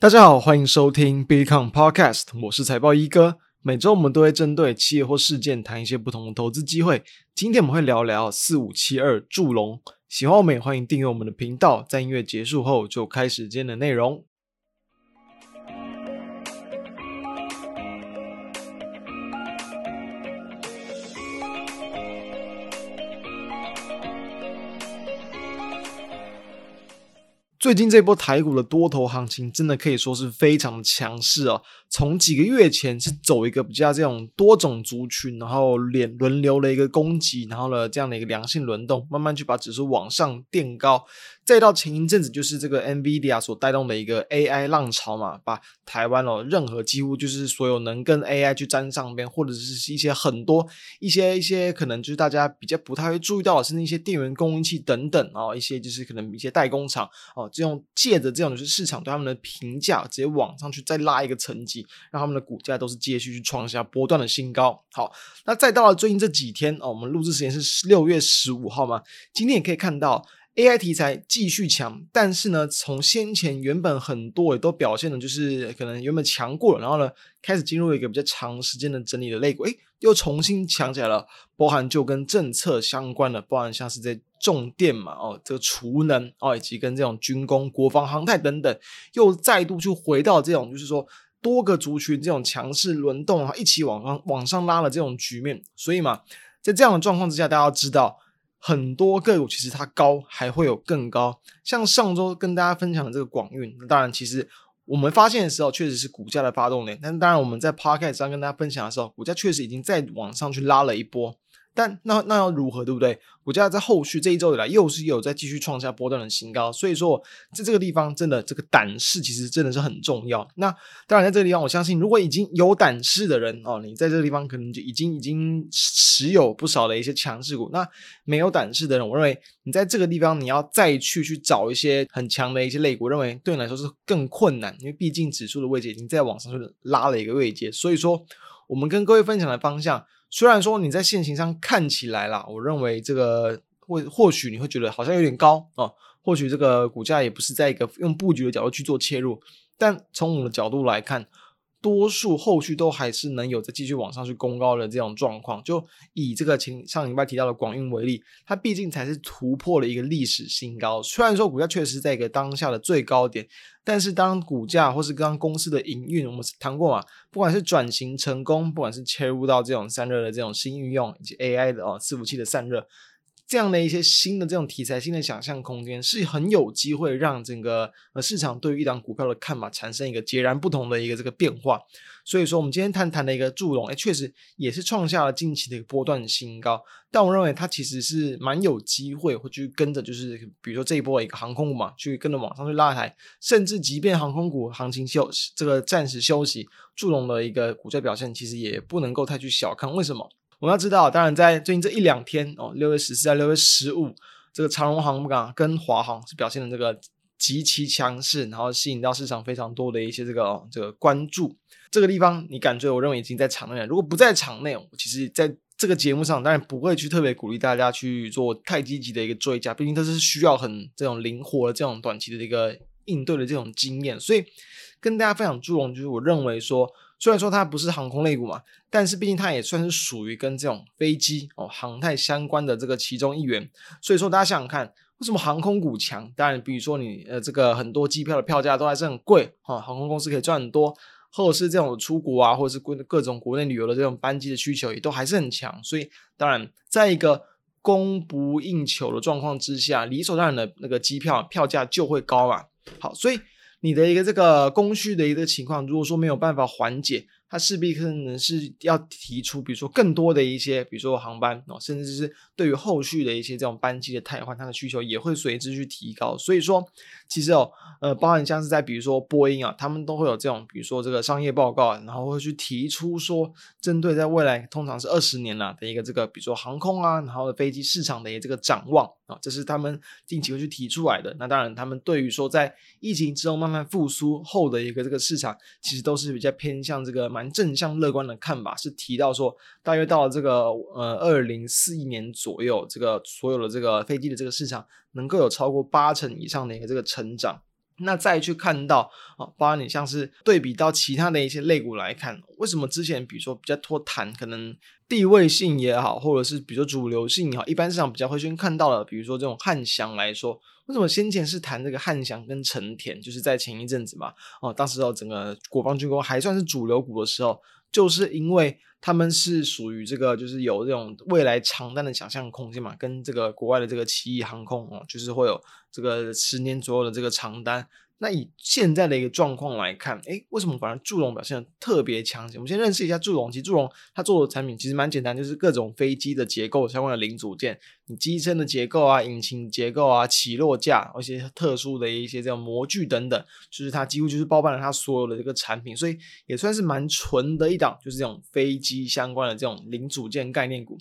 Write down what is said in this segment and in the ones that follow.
大家好，欢迎收听 Bitcoin Podcast，我是财报一哥。每周我们都会针对企业或事件谈一些不同的投资机会。今天我们会聊聊四五七二祝融。喜欢我们也欢迎订阅我们的频道。在音乐结束后，就开始今天的内容。最近这波台股的多头行情，真的可以说是非常的强势哦。从几个月前是走一个比较这种多种族群，然后连轮流的一个攻击，然后呢这样的一个良性轮动，慢慢去把指数往上垫高。再到前一阵子，就是这个 NVIDIA 所带动的一个 AI 浪潮嘛，把台湾哦，任何几乎就是所有能跟 AI 去沾上边，或者是一些很多一些一些可能就是大家比较不太会注意到的，甚至一些电源供应器等等哦，一些就是可能一些代工厂哦，这种借着这种就是市场对他们的评价直接往上去再拉一个层级，让他们的股价都是继续去创下波段的新高。好，那再到了最近这几天哦，我们录制时间是六月十五号嘛，今天也可以看到。AI 题材继续强，但是呢，从先前原本很多也都表现的，就是可能原本强过了，然后呢，开始进入一个比较长时间的整理的类股，诶，又重新强起来了。包含就跟政策相关的，包含像是在重电嘛，哦，这个储能哦，以及跟这种军工、国防、航太等等，又再度去回到这种，就是说多个族群这种强势轮动啊，一起往上往上拉的这种局面。所以嘛，在这样的状况之下，大家要知道。很多个股其实它高还会有更高，像上周跟大家分享的这个广运，那当然其实我们发现的时候确实是股价的发动点，但当然我们在 Podcast 上跟大家分享的时候，股价确实已经再往上去拉了一波。但那那要如何，对不对？股价在后续这一周以来又是有在继续创下波段的新高，所以说在这个地方真的这个胆识其实真的是很重要。那当然在这个地方，我相信如果已经有胆识的人哦，你在这个地方可能就已经已经持有不少的一些强势股。那没有胆识的人，我认为你在这个地方你要再去去找一些很强的一些类股，认为对你来说是更困难，因为毕竟指数的位置已经在往上去拉了一个位阶。所以说，我们跟各位分享的方向。虽然说你在现行上看起来啦，我认为这个或或许你会觉得好像有点高啊，或许这个股价也不是在一个用布局的角度去做切入，但从我们的角度来看。多数后续都还是能有再继续往上去攻高的这种状况。就以这个前上礼拜提到的广运为例，它毕竟才是突破了一个历史新高。虽然说股价确实在一个当下的最高点，但是当股价或是刚公司的营运，我们谈过嘛，不管是转型成功，不管是切入到这种散热的这种新应用，以及 AI 的哦伺服器的散热。这样的一些新的这种题材、新的想象空间，是很有机会让整个呃市场对于一档股票的看法产生一个截然不同的一个这个变化。所以说，我们今天谈谈的一个祝融，哎，确实也是创下了近期的一个波段新高。但我认为它其实是蛮有机会会去跟着，就是比如说这一波一个航空股嘛，去跟着往上去拉抬，甚至即便航空股行情休这个暂时休息，祝融的一个股价表现其实也不能够太去小看。为什么？我们要知道，当然在最近这一两天哦，六月十四到六月十五，这个长荣航港跟华航是表现的这个极其强势，然后吸引到市场非常多的一些这个、哦、这个关注。这个地方你感觉，我认为已经在场内了。如果不在场内，其实在这个节目上当然不会去特别鼓励大家去做太积极的一个追加，毕竟这是需要很这种灵活的这种短期的一个应对的这种经验。所以跟大家分享祝融，就是我认为说。虽然说它不是航空类股嘛，但是毕竟它也算是属于跟这种飞机哦、航太相关的这个其中一员。所以说大家想想看，为什么航空股强？当然，比如说你呃这个很多机票的票价都还是很贵啊，航空公司可以赚很多，或者是这种出国啊，或者是各各种国内旅游的这种班机的需求也都还是很强。所以当然，在一个供不应求的状况之下，理所当然的那个机票票价就会高嘛。好，所以。你的一个这个供需的一个情况，如果说没有办法缓解，它势必可能是要提出，比如说更多的一些，比如说航班哦，甚至是对于后续的一些这种班机的汰换，它的需求也会随之去提高。所以说，其实哦，呃，包含像是在比如说波音啊，他们都会有这种，比如说这个商业报告，然后会去提出说，针对在未来通常是二十年了的一个这个，比如说航空啊，然后飞机市场的一个这个展望啊，这是他们近期会去提出来的。那当然，他们对于说在疫情之后慢慢复苏后的一个这个市场，其实都是比较偏向这个。蛮正向乐观的看法是提到说，大约到了这个呃二零四一年左右，这个所有的这个飞机的这个市场能够有超过八成以上的一个这个成长。那再去看到哦，包括你像是对比到其他的一些类股来看，为什么之前比如说比较脱谈可能地位性也好，或者是比如说主流性也好，一般市场比较会先看到的，比如说这种汉翔来说，为什么先前是谈这个汉翔跟成田，就是在前一阵子嘛，哦，当时哦整个国防军工还算是主流股的时候，就是因为他们是属于这个就是有这种未来长单的想象空间嘛，跟这个国外的这个奇异航空哦，就是会有。这个十年左右的这个长单，那以现在的一个状况来看，诶，为什么反而祝融表现得特别强劲？我们先认识一下祝融。其实祝融它做的产品其实蛮简单，就是各种飞机的结构相关的零组件，你机身的结构啊、引擎结构啊、起落架，一些特殊的一些这种模具等等，就是它几乎就是包办了它所有的这个产品，所以也算是蛮纯的一档，就是这种飞机相关的这种零组件概念股。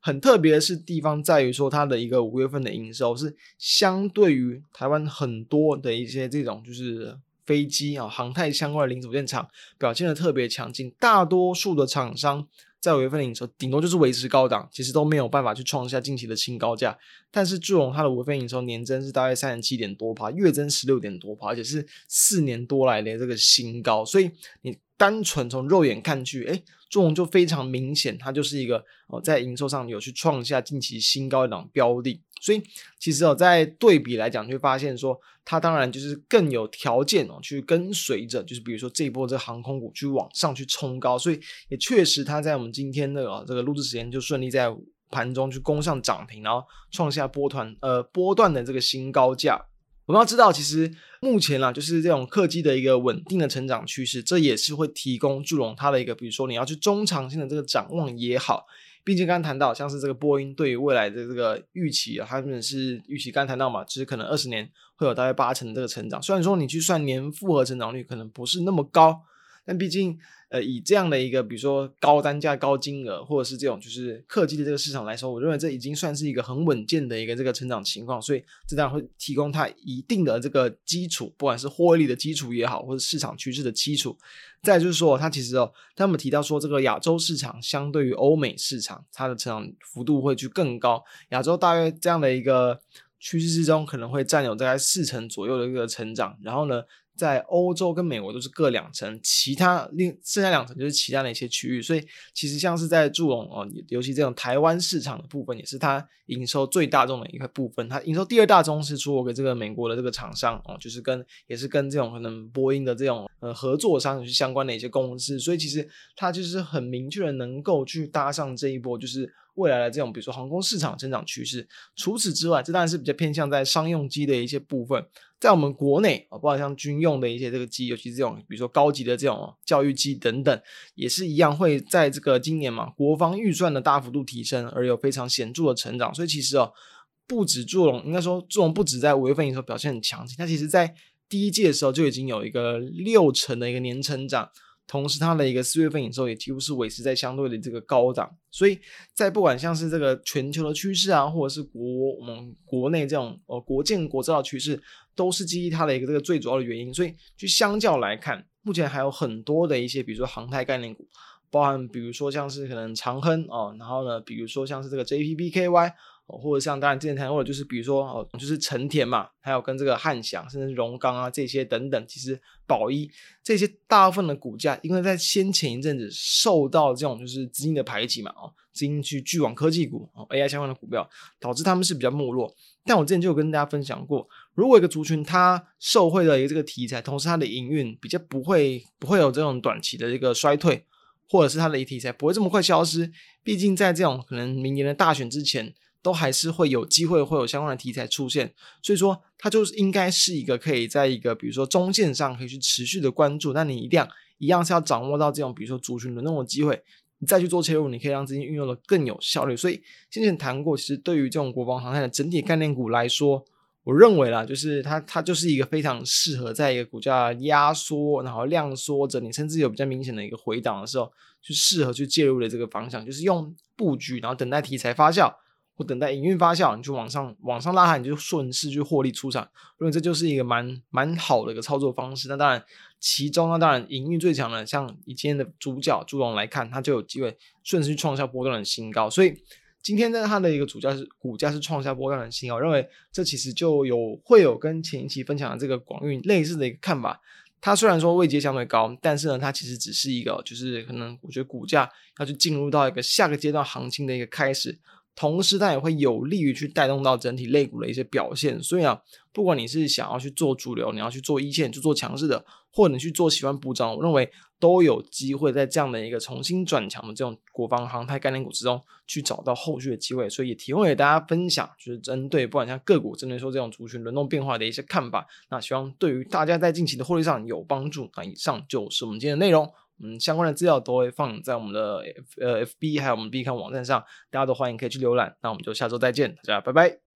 很特别的是地方在于说，它的一个五月份的营收是相对于台湾很多的一些这种就是飞机啊、航太相关的零组件厂表现的特别强劲。大多数的厂商在五月份的营收顶多就是维持高档，其实都没有办法去创下近期的新高价。但是祝融它的五月份营收年增是大概三十七点多趴，月增十六点多趴，而且是四年多来的这个新高。所以你单纯从肉眼看去，诶祝融就非常明显，它就是一个哦，在营收上有去创下近期新高的档标的，所以其实哦，在对比来讲，就发现说，它当然就是更有条件哦，去跟随着，就是比如说这一波这航空股去往上去冲高，所以也确实它在我们今天的哦这个录制时间就顺利在盘中去攻上涨停，然后创下波团呃波段的这个新高价。我们要知道，其实目前啦，就是这种客机的一个稳定的成长趋势，这也是会提供祝融它的一个，比如说你要去中长线的这个展望也好。毕竟刚刚谈到，像是这个波音对于未来的这个预期啊，他们是预期刚谈到嘛，就是可能二十年会有大概八成的这个成长。虽然说你去算年复合成长率可能不是那么高，但毕竟。呃，以这样的一个，比如说高单价、高金额，或者是这种就是客机的这个市场来说，我认为这已经算是一个很稳健的一个这个成长情况，所以这当然会提供它一定的这个基础，不管是获利的基础也好，或者市场趋势的基础。再就是说，它其实哦，他们提到说，这个亚洲市场相对于欧美市场，它的成长幅度会去更高。亚洲大约这样的一个趋势之中，可能会占有大概四成左右的一个成长。然后呢，在欧洲跟美国都是各两层，其他另剩下两层就是其他的一些区域，所以其实像是在祝融哦，尤其这种台湾市场的部分，也是它营收最大宗的一个部分。它营收第二大宗是出给这个美国的这个厂商哦，就是跟也是跟这种可能波音的这种呃合作商是相关的一些公司，所以其实它就是很明确的能够去搭上这一波，就是。未来的这种，比如说航空市场增长趋势。除此之外，这当然是比较偏向在商用机的一些部分。在我们国内啊，包括像军用的一些这个机，尤其是这种比如说高级的这种教育机等等，也是一样会在这个今年嘛，国防预算的大幅度提升，而有非常显著的成长。所以其实哦，不止祝融，应该说祝融不止在五月份的时候表现很强劲，它其实在第一季的时候就已经有一个六成的一个年成长。同时，它的一个四月份营收也几乎是维持在相对的这个高档，所以在不管像是这个全球的趋势啊，或者是国我们国内这种呃国建国造的趋势，都是基于它的一个这个最主要的原因。所以，就相较来看，目前还有很多的一些，比如说航太概念股，包含比如说像是可能长亨哦，然后呢，比如说像是这个 JPPKY。或者像当然之前谈过的，就是比如说哦，就是成田嘛，还有跟这个汉翔，甚至荣刚啊这些等等，其实宝一这些大部分的股价，因为在先前一阵子受到这种就是资金的排挤嘛，哦，资金去聚往科技股、哦、AI 相关的股票，导致他们是比较没落。但我之前就有跟大家分享过，如果一个族群它受惠的一个这个题材，同时它的营运比较不会不会有这种短期的一个衰退，或者是它的题材不会这么快消失，毕竟在这种可能明年的大选之前。都还是会有机会会有相关的题材出现，所以说它就是应该是一个可以在一个比如说中线上可以去持续的关注，那你一定要一样是要掌握到这种比如说族群的那种机会，你再去做切入，你可以让资金运用的更有效率。所以先前谈过，其实对于这种国防航太的整体概念股来说，我认为啦，就是它它就是一个非常适合在一个股价压缩然后量缩着，你甚至有比较明显的一个回档的时候，就适合去介入的这个方向，就是用布局然后等待题材发酵。不等待营运发酵，你就往上往上拉，你就顺势去获利出场。因为这就是一个蛮蛮好的一个操作方式。那当然，其中那当然营运最强的，像以今天的主角朱龙来看，它就有机会顺势去创下波段的新高。所以今天呢，它的一个主价是股价是创下波段的新高，认为这其实就有会有跟前一期分享的这个广运类似的一个看法。它虽然说位阶相对高，但是呢，它其实只是一个，就是可能我觉得股价要去进入到一个下个阶段行情的一个开始。同时，它也会有利于去带动到整体类股的一些表现。所以啊，不管你是想要去做主流，你要去做一线，去做强势的，或者你去做喜欢补涨，我认为都有机会在这样的一个重新转强的这种国防航太概念股之中去找到后续的机会。所以也提供给大家分享，就是针对不管像个股，针对说这种族群轮动变化的一些看法。那希望对于大家在近期的获利上有帮助。那以上就是我们今天的内容。嗯，相关的资料都会放在我们的呃 FB 还有我们 B 看网站上，大家都欢迎可以去浏览。那我们就下周再见，大家拜拜。